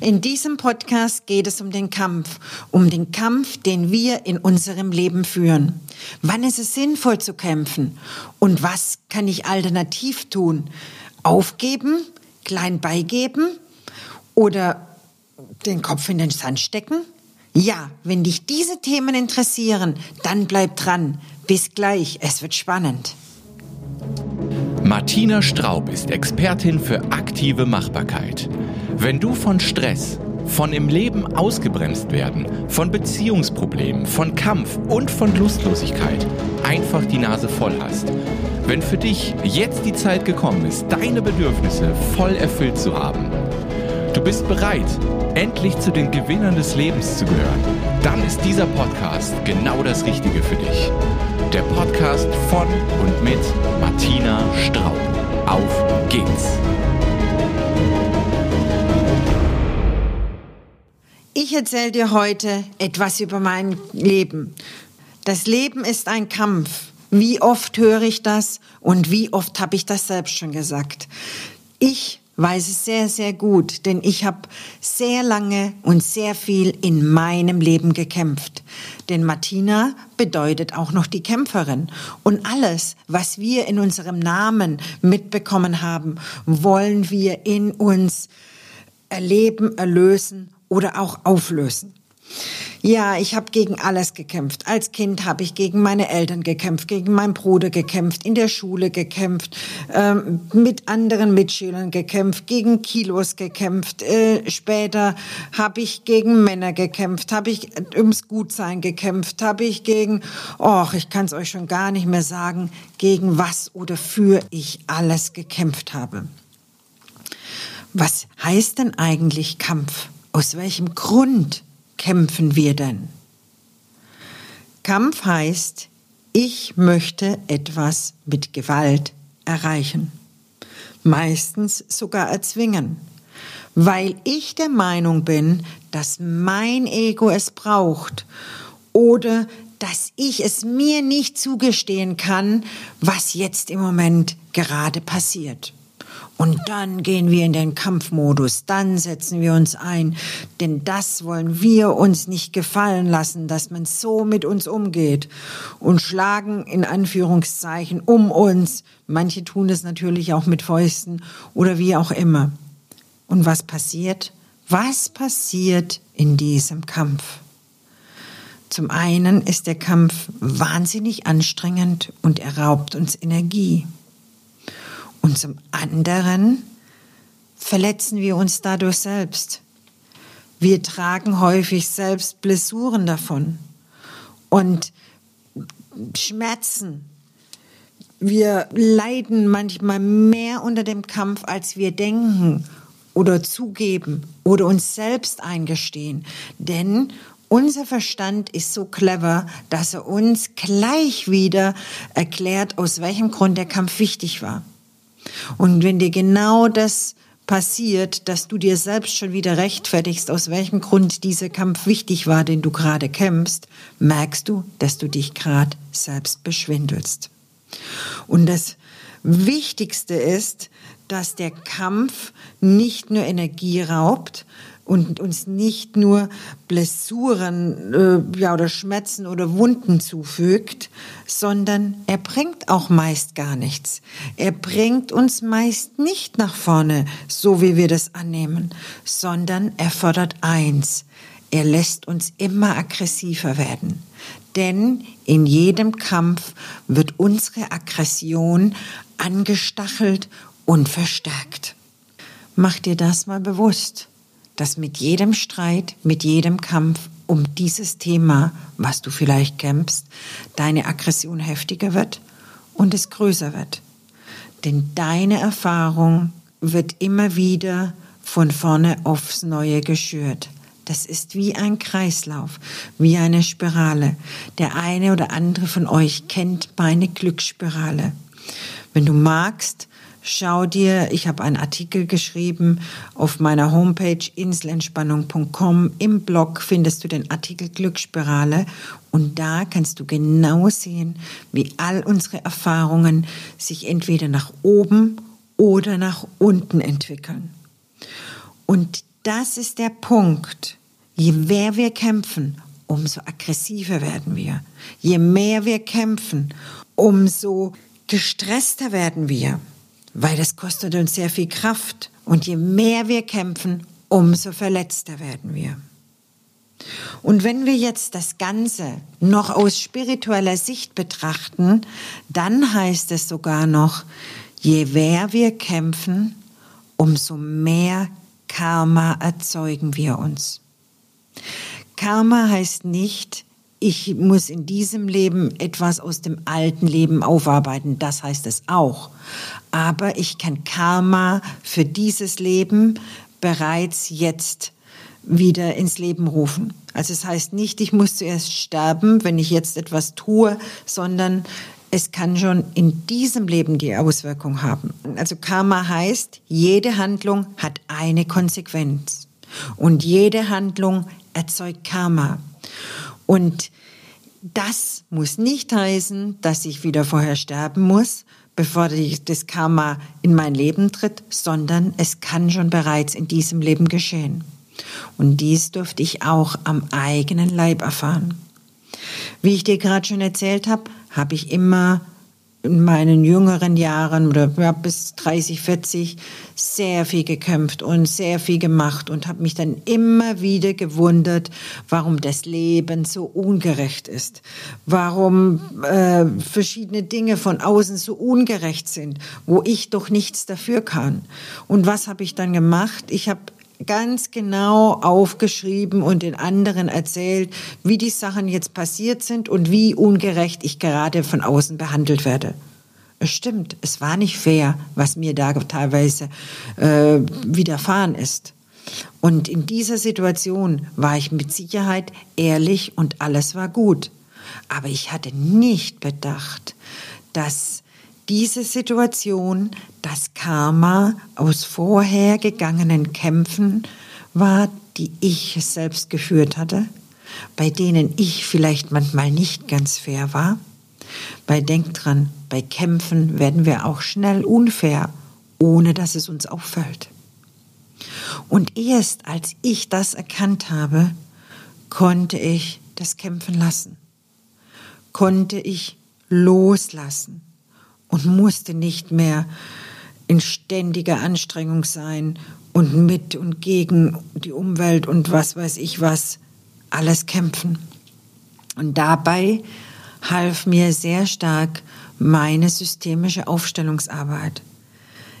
In diesem Podcast geht es um den Kampf, um den Kampf, den wir in unserem Leben führen. Wann ist es sinnvoll zu kämpfen? Und was kann ich alternativ tun? Aufgeben? Klein beigeben? Oder den Kopf in den Sand stecken? Ja, wenn dich diese Themen interessieren, dann bleib dran. Bis gleich, es wird spannend. Martina Straub ist Expertin für aktive Machbarkeit. Wenn du von Stress, von im Leben ausgebremst werden, von Beziehungsproblemen, von Kampf und von Lustlosigkeit einfach die Nase voll hast, wenn für dich jetzt die Zeit gekommen ist, deine Bedürfnisse voll erfüllt zu haben, du bist bereit, endlich zu den Gewinnern des Lebens zu gehören, dann ist dieser Podcast genau das Richtige für dich. Der Podcast von und mit Martina Straub. Auf geht's! Ich erzähle dir heute etwas über mein Leben. Das Leben ist ein Kampf. Wie oft höre ich das und wie oft habe ich das selbst schon gesagt? Ich weiß es sehr, sehr gut, denn ich habe sehr lange und sehr viel in meinem Leben gekämpft. Denn Martina bedeutet auch noch die Kämpferin. Und alles, was wir in unserem Namen mitbekommen haben, wollen wir in uns erleben, erlösen oder auch auflösen. Ja, ich habe gegen alles gekämpft. Als Kind habe ich gegen meine Eltern gekämpft, gegen meinen Bruder gekämpft, in der Schule gekämpft, ähm, mit anderen Mitschülern gekämpft, gegen Kilos gekämpft. Äh, später habe ich gegen Männer gekämpft, habe ich ums Gutsein gekämpft, habe ich gegen, och, ich kann es euch schon gar nicht mehr sagen, gegen was oder für ich alles gekämpft habe. Was heißt denn eigentlich Kampf? Aus welchem Grund kämpfen wir denn? Kampf heißt, ich möchte etwas mit Gewalt erreichen. Meistens sogar erzwingen, weil ich der Meinung bin, dass mein Ego es braucht oder dass ich es mir nicht zugestehen kann, was jetzt im Moment gerade passiert. Und dann gehen wir in den Kampfmodus, dann setzen wir uns ein, denn das wollen wir uns nicht gefallen lassen, dass man so mit uns umgeht und schlagen in Anführungszeichen um uns. Manche tun es natürlich auch mit Fäusten oder wie auch immer. Und was passiert? Was passiert in diesem Kampf? Zum einen ist der Kampf wahnsinnig anstrengend und er raubt uns Energie. Und zum anderen verletzen wir uns dadurch selbst. Wir tragen häufig selbst Blessuren davon und Schmerzen. Wir leiden manchmal mehr unter dem Kampf, als wir denken oder zugeben oder uns selbst eingestehen. Denn unser Verstand ist so clever, dass er uns gleich wieder erklärt, aus welchem Grund der Kampf wichtig war. Und wenn dir genau das passiert, dass du dir selbst schon wieder rechtfertigst, aus welchem Grund dieser Kampf wichtig war, den du gerade kämpfst, merkst du, dass du dich gerade selbst beschwindelst. Und das Wichtigste ist, dass der Kampf nicht nur Energie raubt, und uns nicht nur Blessuren äh, ja, oder Schmerzen oder Wunden zufügt, sondern er bringt auch meist gar nichts. Er bringt uns meist nicht nach vorne, so wie wir das annehmen, sondern er fördert eins. Er lässt uns immer aggressiver werden. Denn in jedem Kampf wird unsere Aggression angestachelt und verstärkt. Mach dir das mal bewusst dass mit jedem Streit, mit jedem Kampf um dieses Thema, was du vielleicht kämpfst, deine Aggression heftiger wird und es größer wird. Denn deine Erfahrung wird immer wieder von vorne aufs Neue geschürt. Das ist wie ein Kreislauf, wie eine Spirale. Der eine oder andere von euch kennt meine Glücksspirale. Wenn du magst, Schau dir, ich habe einen Artikel geschrieben auf meiner Homepage inselentspannung.com. Im Blog findest du den Artikel Glücksspirale und da kannst du genau sehen, wie all unsere Erfahrungen sich entweder nach oben oder nach unten entwickeln. Und das ist der Punkt. Je mehr wir kämpfen, umso aggressiver werden wir. Je mehr wir kämpfen, umso gestresster werden wir, weil das kostet uns sehr viel Kraft. Und je mehr wir kämpfen, umso verletzter werden wir. Und wenn wir jetzt das Ganze noch aus spiritueller Sicht betrachten, dann heißt es sogar noch, je mehr wir kämpfen, umso mehr Karma erzeugen wir uns. Karma heißt nicht, ich muss in diesem Leben etwas aus dem alten Leben aufarbeiten. Das heißt es auch. Aber ich kann Karma für dieses Leben bereits jetzt wieder ins Leben rufen. Also es heißt nicht, ich muss zuerst sterben, wenn ich jetzt etwas tue, sondern es kann schon in diesem Leben die Auswirkung haben. Also Karma heißt, jede Handlung hat eine Konsequenz und jede Handlung erzeugt Karma. Und das muss nicht heißen, dass ich wieder vorher sterben muss, bevor das Karma in mein Leben tritt, sondern es kann schon bereits in diesem Leben geschehen. Und dies durfte ich auch am eigenen Leib erfahren. Wie ich dir gerade schon erzählt habe, habe ich immer in meinen jüngeren Jahren oder bis 30, 40 sehr viel gekämpft und sehr viel gemacht und habe mich dann immer wieder gewundert, warum das Leben so ungerecht ist, warum äh, verschiedene Dinge von außen so ungerecht sind, wo ich doch nichts dafür kann. Und was habe ich dann gemacht? Ich habe ganz genau aufgeschrieben und den anderen erzählt, wie die Sachen jetzt passiert sind und wie ungerecht ich gerade von außen behandelt werde. Es stimmt, es war nicht fair, was mir da teilweise äh, widerfahren ist. Und in dieser Situation war ich mit Sicherheit ehrlich und alles war gut. Aber ich hatte nicht bedacht, dass diese Situation das Karma aus vorhergegangenen Kämpfen war, die ich selbst geführt hatte, bei denen ich vielleicht manchmal nicht ganz fair war. Bei Denk dran, bei Kämpfen werden wir auch schnell unfair, ohne dass es uns auffällt. Und erst als ich das erkannt habe, konnte ich das Kämpfen lassen, konnte ich loslassen und musste nicht mehr in ständiger Anstrengung sein und mit und gegen die Umwelt und was weiß ich was alles kämpfen. Und dabei half mir sehr stark meine systemische Aufstellungsarbeit.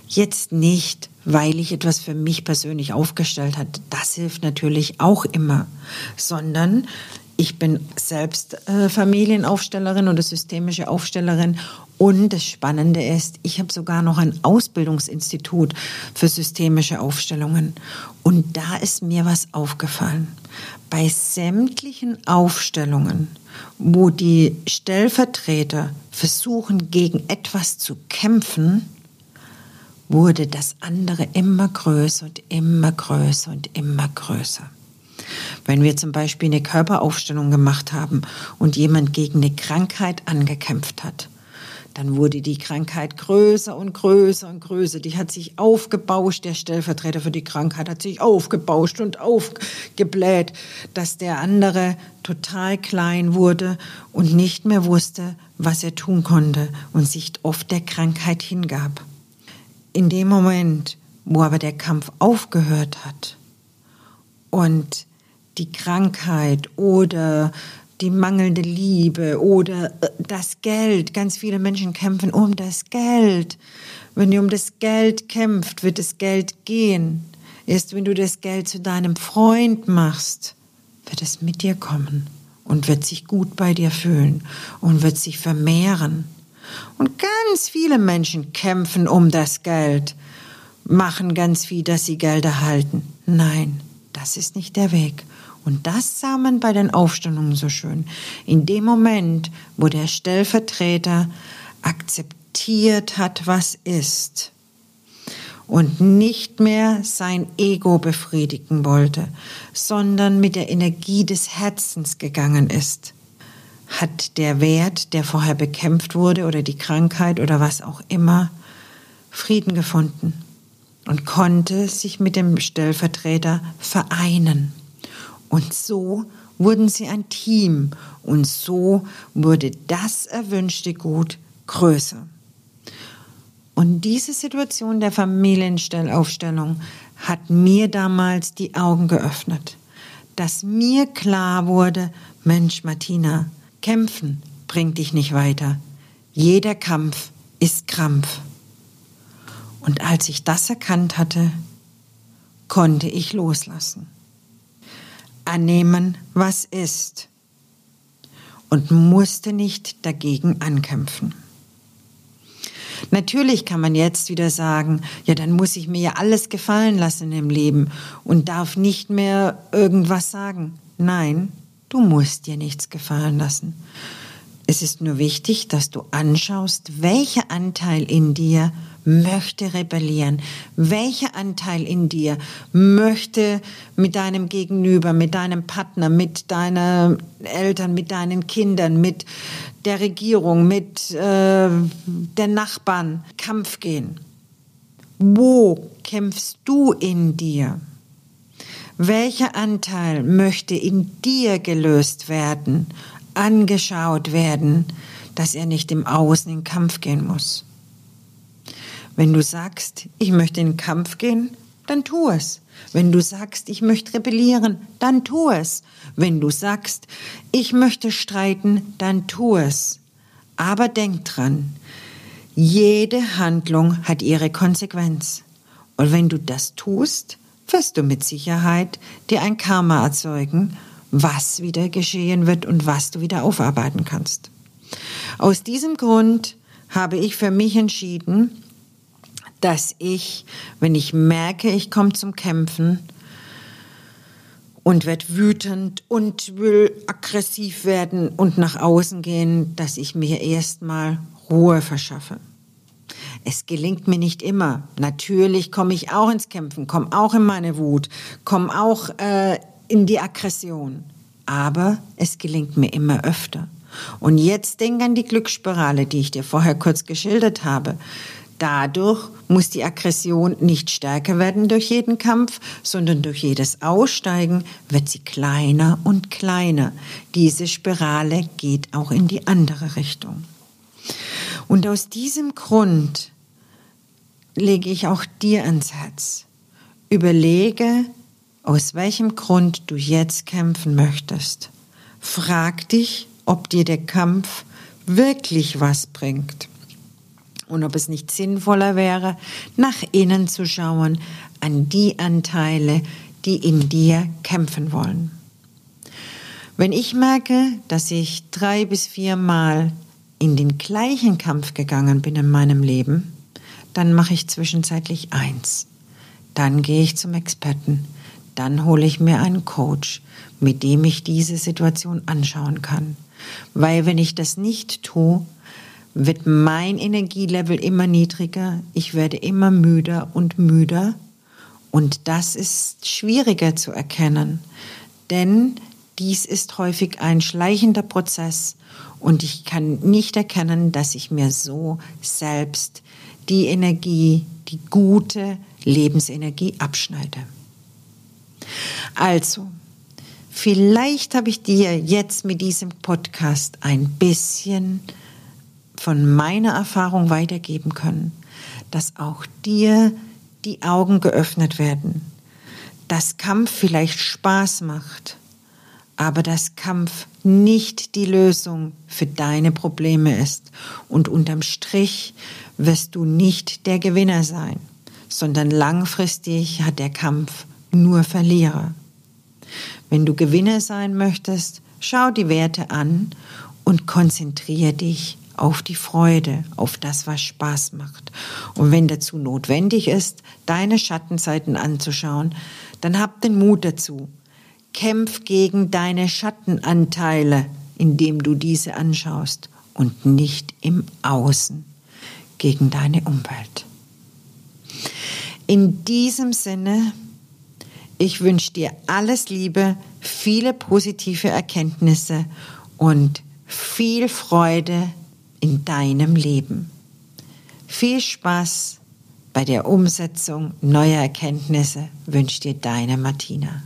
Jetzt nicht, weil ich etwas für mich persönlich aufgestellt hat, das hilft natürlich auch immer, sondern ich bin selbst äh, Familienaufstellerin oder systemische Aufstellerin und das Spannende ist, ich habe sogar noch ein Ausbildungsinstitut für systemische Aufstellungen. Und da ist mir was aufgefallen. Bei sämtlichen Aufstellungen, wo die Stellvertreter versuchen, gegen etwas zu kämpfen, wurde das andere immer größer und immer größer und immer größer. Wenn wir zum Beispiel eine Körperaufstellung gemacht haben und jemand gegen eine Krankheit angekämpft hat, dann wurde die Krankheit größer und größer und größer. Die hat sich aufgebauscht, der Stellvertreter für die Krankheit hat sich aufgebauscht und aufgebläht, dass der andere total klein wurde und nicht mehr wusste, was er tun konnte und sich oft der Krankheit hingab. In dem Moment, wo aber der Kampf aufgehört hat und die Krankheit oder die mangelnde Liebe oder äh, das Geld. Ganz viele Menschen kämpfen um das Geld. Wenn du um das Geld kämpft, wird das Geld gehen. Erst wenn du das Geld zu deinem Freund machst, wird es mit dir kommen und wird sich gut bei dir fühlen und wird sich vermehren. Und ganz viele Menschen kämpfen um das Geld, machen ganz viel, dass sie Geld erhalten. Nein, das ist nicht der Weg. Und das sah man bei den Aufstellungen so schön. In dem Moment, wo der Stellvertreter akzeptiert hat, was ist und nicht mehr sein Ego befriedigen wollte, sondern mit der Energie des Herzens gegangen ist, hat der Wert, der vorher bekämpft wurde oder die Krankheit oder was auch immer, Frieden gefunden. und konnte sich mit dem Stellvertreter vereinen. Und so wurden sie ein Team und so wurde das erwünschte Gut größer. Und diese Situation der Familienstellaufstellung hat mir damals die Augen geöffnet, dass mir klar wurde, Mensch, Martina, kämpfen bringt dich nicht weiter. Jeder Kampf ist Krampf. Und als ich das erkannt hatte, konnte ich loslassen. Annehmen, was ist. Und musste nicht dagegen ankämpfen. Natürlich kann man jetzt wieder sagen, ja, dann muss ich mir ja alles gefallen lassen im Leben und darf nicht mehr irgendwas sagen. Nein, du musst dir nichts gefallen lassen. Es ist nur wichtig, dass du anschaust, welcher Anteil in dir möchte rebellieren, welcher Anteil in dir möchte mit deinem Gegenüber, mit deinem Partner, mit deinen Eltern, mit deinen Kindern, mit der Regierung, mit äh, den Nachbarn Kampf gehen. Wo kämpfst du in dir? Welcher Anteil möchte in dir gelöst werden angeschaut werden, dass er nicht im Außen in Kampf gehen muss. Wenn du sagst, ich möchte in den Kampf gehen, dann tu es. Wenn du sagst, ich möchte rebellieren, dann tu es. Wenn du sagst, ich möchte streiten, dann tu es. Aber denk dran, jede Handlung hat ihre Konsequenz. Und wenn du das tust, wirst du mit Sicherheit dir ein Karma erzeugen was wieder geschehen wird und was du wieder aufarbeiten kannst. Aus diesem Grund habe ich für mich entschieden, dass ich, wenn ich merke, ich komme zum Kämpfen und werde wütend und will aggressiv werden und nach außen gehen, dass ich mir erstmal Ruhe verschaffe. Es gelingt mir nicht immer. Natürlich komme ich auch ins Kämpfen, komme auch in meine Wut, komme auch äh, in die Aggression. Aber es gelingt mir immer öfter. Und jetzt denk an die Glücksspirale, die ich dir vorher kurz geschildert habe. Dadurch muss die Aggression nicht stärker werden durch jeden Kampf, sondern durch jedes Aussteigen wird sie kleiner und kleiner. Diese Spirale geht auch in die andere Richtung. Und aus diesem Grund lege ich auch dir ans Herz. Überlege, aus welchem Grund du jetzt kämpfen möchtest. Frag dich, ob dir der Kampf wirklich was bringt und ob es nicht sinnvoller wäre, nach innen zu schauen, an die Anteile, die in dir kämpfen wollen. Wenn ich merke, dass ich drei bis viermal in den gleichen Kampf gegangen bin in meinem Leben, dann mache ich zwischenzeitlich eins. Dann gehe ich zum Experten dann hole ich mir einen Coach, mit dem ich diese Situation anschauen kann. Weil wenn ich das nicht tue, wird mein Energielevel immer niedriger, ich werde immer müder und müder und das ist schwieriger zu erkennen, denn dies ist häufig ein schleichender Prozess und ich kann nicht erkennen, dass ich mir so selbst die Energie, die gute Lebensenergie abschneide. Also, vielleicht habe ich dir jetzt mit diesem Podcast ein bisschen von meiner Erfahrung weitergeben können, dass auch dir die Augen geöffnet werden, dass Kampf vielleicht Spaß macht, aber dass Kampf nicht die Lösung für deine Probleme ist und unterm Strich wirst du nicht der Gewinner sein, sondern langfristig hat der Kampf nur Verlierer. Wenn du Gewinner sein möchtest, schau die Werte an und konzentriere dich auf die Freude, auf das, was Spaß macht. Und wenn dazu notwendig ist, deine Schattenseiten anzuschauen, dann hab den Mut dazu. Kämpf gegen deine Schattenanteile, indem du diese anschaust und nicht im Außen gegen deine Umwelt. In diesem Sinne ich wünsche dir alles Liebe, viele positive Erkenntnisse und viel Freude in deinem Leben. Viel Spaß, bei der Umsetzung neuer Erkenntnisse wünscht dir deine Martina.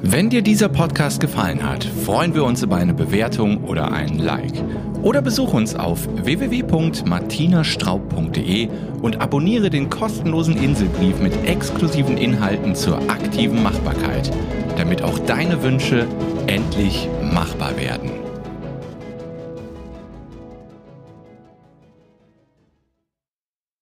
Wenn dir dieser Podcast gefallen hat, freuen wir uns über eine Bewertung oder ein Like. Oder besuch uns auf www.martinastraub.de und abonniere den kostenlosen Inselbrief mit exklusiven Inhalten zur aktiven Machbarkeit, damit auch deine Wünsche endlich machbar werden.